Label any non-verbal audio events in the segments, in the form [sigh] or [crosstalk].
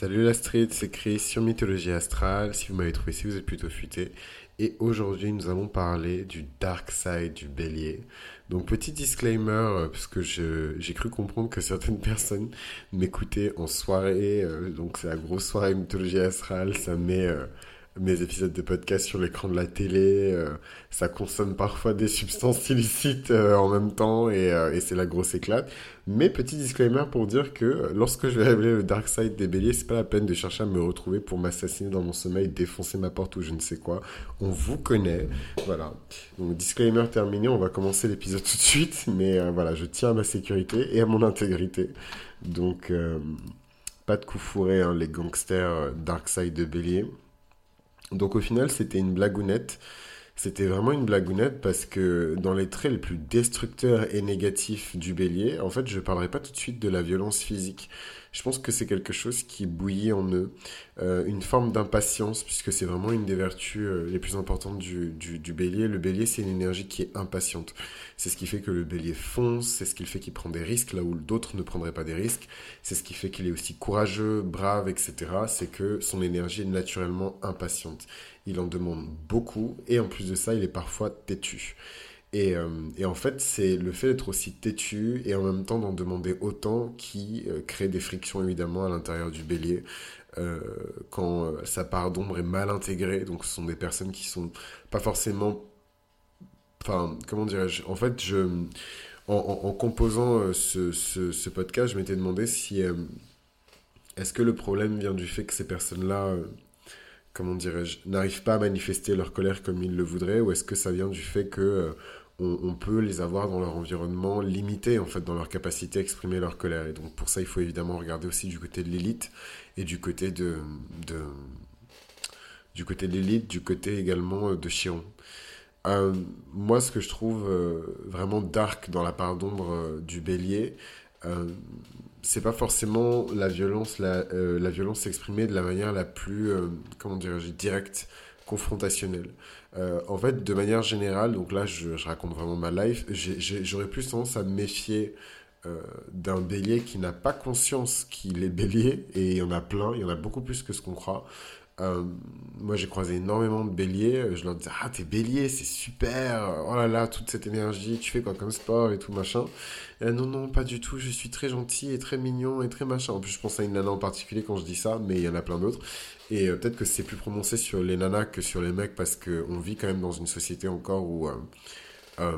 Salut la street, c'est Chris sur Mythologie Astrale. Si vous m'avez trouvé, si vous êtes plutôt futé. Et aujourd'hui, nous allons parler du dark side du bélier. Donc, petit disclaimer, euh, parce que j'ai cru comprendre que certaines [laughs] personnes m'écoutaient en soirée. Euh, donc, c'est la grosse soirée Mythologie Astrale. Ça met euh, mes épisodes de podcast sur l'écran de la télé. Euh, ça consomme parfois des substances illicites euh, en même temps et, euh, et c'est la grosse éclate. Mais petit disclaimer pour dire que lorsque je vais révéler le dark side des béliers, c'est pas la peine de chercher à me retrouver pour m'assassiner dans mon sommeil, défoncer ma porte ou je ne sais quoi. On vous connaît. Voilà. Donc disclaimer terminé, on va commencer l'épisode tout de suite. Mais voilà, je tiens à ma sécurité et à mon intégrité. Donc pas de coup fourré, hein, les gangsters dark side de bélier. Donc au final, c'était une blagounette. C'était vraiment une blagounette parce que dans les traits les plus destructeurs et négatifs du bélier, en fait, je parlerai pas tout de suite de la violence physique. Je pense que c'est quelque chose qui bouillit en eux, euh, une forme d'impatience, puisque c'est vraiment une des vertus euh, les plus importantes du, du, bélier. Le bélier, c'est une énergie qui est impatiente. C'est ce qui fait que le bélier fonce, c'est ce qui fait qu'il prend des risques là où d'autres ne prendraient pas des risques, c'est ce qui fait qu'il est aussi courageux, brave, etc. C'est que son énergie est naturellement impatiente. Il en demande beaucoup, et en plus de ça, il est parfois têtu. Et, euh, et, en fait, c'est le fait d'être aussi têtu et en même temps d'en demander autant qui euh, crée des frictions évidemment à l'intérieur du bélier. Euh, quand sa part d'ombre est mal intégrée, donc ce sont des personnes qui sont pas forcément... Enfin, comment dirais-je En fait, en, composant ce, podcast, je m'étais demandé si... Est-ce que le problème vient du fait que ces personnes-là comment dirais-je, n'arrivent pas à manifester leur colère comme ils le voudraient, ou est-ce que ça vient du fait que on, peut les avoir dans leur environnement limité, en fait, dans leur capacité à exprimer leur colère? Et donc, pour ça, il faut évidemment regarder aussi du côté de l'élite et du côté de, de du côté de l'élite, du côté également euh, de Chiron. Euh, moi, ce que je trouve euh, vraiment dark dans la part d'ombre du bélier, c'est pas forcément la violence, la, la violence s'exprimer de la manière la plus, comment dirais-je, directe confrontationnel. Euh, en fait, de manière générale, donc là, je, raconte vraiment ma life, j'aurais plus tendance à me méfier euh, d'un bélier qui n'a pas conscience qu'il est bélier, et il y en a plein, il y en a beaucoup plus que ce qu'on croit. Euh, moi, j'ai croisé énormément de béliers. Je leur disais, ah, t'es bélier, c'est super. Oh là là, toute cette énergie, tu fais quoi comme sport et tout machin. non, non, pas du tout. Je suis très gentil et très mignon et très machin. En plus, je pense à une nana en particulier quand je dis ça, mais il y en a plein d'autres. Et euh, peut-être que c'est plus prononcé sur les nanas que sur les mecs parce qu'on vit quand même dans une société encore où. Euh,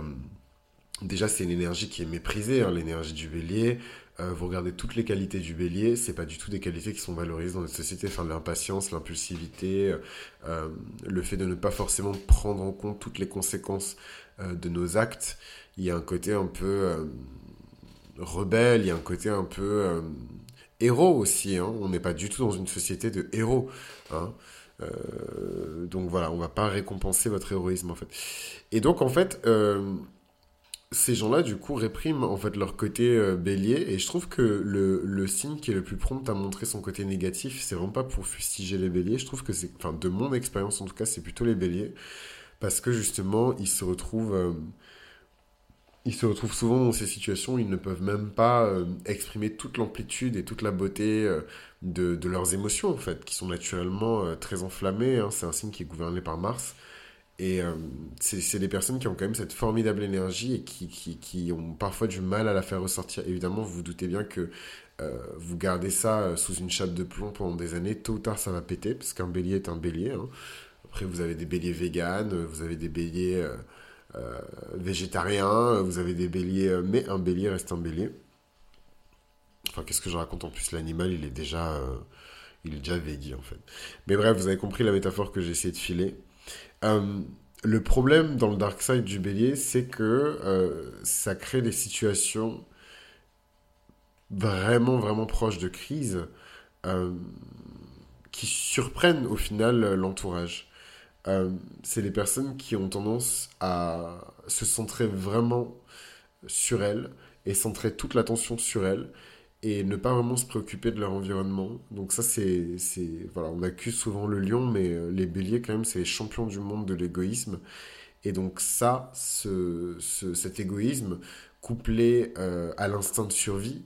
déjà, c'est une énergie qui est méprisée, hein, l'énergie du bélier. Euh, vous regardez toutes les qualités du bélier, c'est pas du tout des qualités qui sont valorisées dans notre société, enfin l'impatience, l'impulsivité, euh, le fait de ne pas forcément prendre en compte toutes les conséquences euh, de nos actes. Il y a un côté un peu rebelle, il y a un côté un peu héros aussi. Hein. On n'est pas du tout dans une société de héros. Hein. donc voilà, on va pas récompenser votre héroïsme en fait. Et donc en fait, ces gens-là, du coup, répriment en fait leur côté euh, bélier. Et je trouve que le, le, signe qui est le plus prompt à montrer son côté négatif, c'est vraiment pas pour fustiger les béliers. Je trouve que c'est, enfin, de mon expérience en tout cas, c'est plutôt les béliers. Parce que justement, ils se retrouvent. Euh, ils se retrouvent souvent dans ces situations où ils ne peuvent même pas euh, exprimer toute l'amplitude et toute la beauté de, de, leurs émotions, en fait, qui sont naturellement très enflammées. Hein. C'est un signe qui est gouverné par Mars. Et euh, c'est des personnes qui ont quand même cette formidable énergie et qui, qui, qui, ont parfois du mal à la faire ressortir. Évidemment, vous vous doutez bien que euh, vous gardez ça euh, sous une chape de plomb pendant des années, tôt ou tard ça va péter, parce qu'un bélier est un bélier. Hein. Après, vous avez des béliers véganes, vous avez des béliers végétariens, vous avez des béliers, mais un bélier reste un bélier. Enfin, qu'est-ce que je raconte en plus? L'animal, il est déjà, il est déjà végé en fait. Mais bref, vous avez compris la métaphore que j'ai essayé de filer. Le problème dans le dark side du bélier, c'est que euh, ça crée des situations vraiment, vraiment proches de crise euh, qui surprennent au final l'entourage. c'est les personnes qui ont tendance à se centrer vraiment sur elles et centrer toute l'attention sur elles et ne pas vraiment se préoccuper de leur environnement. Donc ça, c'est... Voilà, on accuse souvent le lion, mais euh, les béliers, quand même, c'est les champions du monde de l'égoïsme. Et donc ça, ce, cet égoïsme, couplé euh, à l'instinct de survie,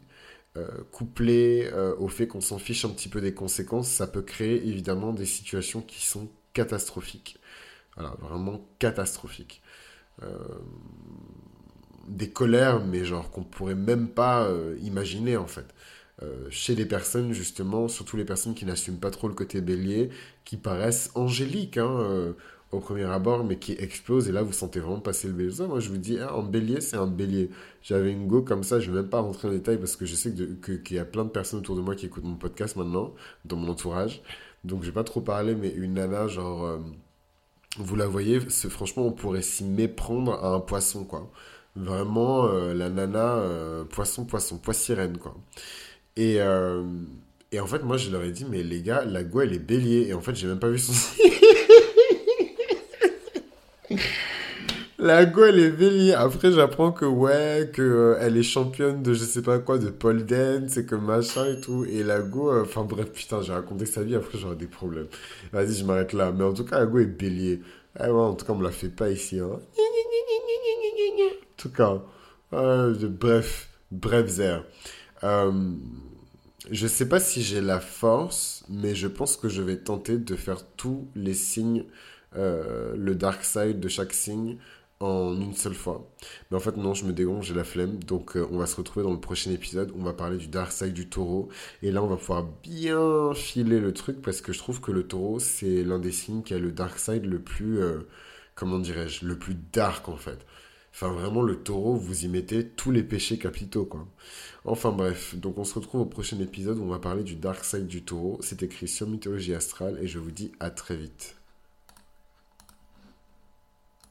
couplé au fait qu'on s'en fiche un petit peu des conséquences, ça peut créer évidemment des situations qui sont catastrophiques. Voilà, vraiment catastrophiques. Des colères, mais genre qu'on pourrait même pas imaginer en fait. Euh, chez les personnes, justement, surtout les personnes qui n'assument pas trop le côté bélier, qui paraissent angéliques hein, euh, au premier abord, mais qui explosent. Et là, vous sentez vraiment passer le bélier. Moi, je vous dis, en hein, bélier, c'est un bélier. J'avais une go comme ça, je ne vais même pas rentrer en détail parce que je sais qu'il y a plein de personnes autour de moi qui écoutent mon podcast maintenant, dans mon entourage. Donc, je vais pas trop parler, mais une nana, genre. Euh, vous la voyez, franchement, on pourrait s'y méprendre à un poisson, quoi. Vraiment, la nana, poisson, poisson, poissirène, quoi. Et, euh, et en fait, moi, je leur ai dit, mais les gars, la go, elle est bélier. Et en fait, j'ai même pas vu son [laughs] La go, elle est bélier. Après, j'apprends que, ouais, que euh, elle est championne de je sais pas quoi, de pole dance et que machin et tout. Et la go, euh, enfin bref, putain, j'ai raconté sa vie. Après, j'aurai des problèmes. Vas-y, je m'arrête là. Mais en tout cas, la go est bélier. Eh ouais, en tout cas, on me la fait pas ici. Hein. Tout cas, bref, bref, Zer. Euh, je sais pas si j'ai la force, mais je pense que je vais tenter de faire tous les signes, euh, le dark side de chaque signe en une seule fois. Mais en fait, non, je me dégonge, j'ai la flemme. Donc, euh, on va se retrouver dans le prochain épisode. On va parler du dark side du taureau. Et là, on va pouvoir bien filer le truc parce que je trouve que le taureau, c'est l'un des signes qui a le dark side le plus, euh, comment dirais-je, le plus dark en fait. Enfin, vraiment, le taureau, vous y mettez tous les péchés capitaux, quoi. Enfin bref, donc on se retrouve au prochain épisode où on va parler du dark side du taureau. C'est écrit sur Mythologie Astrale et je vous dis à très vite.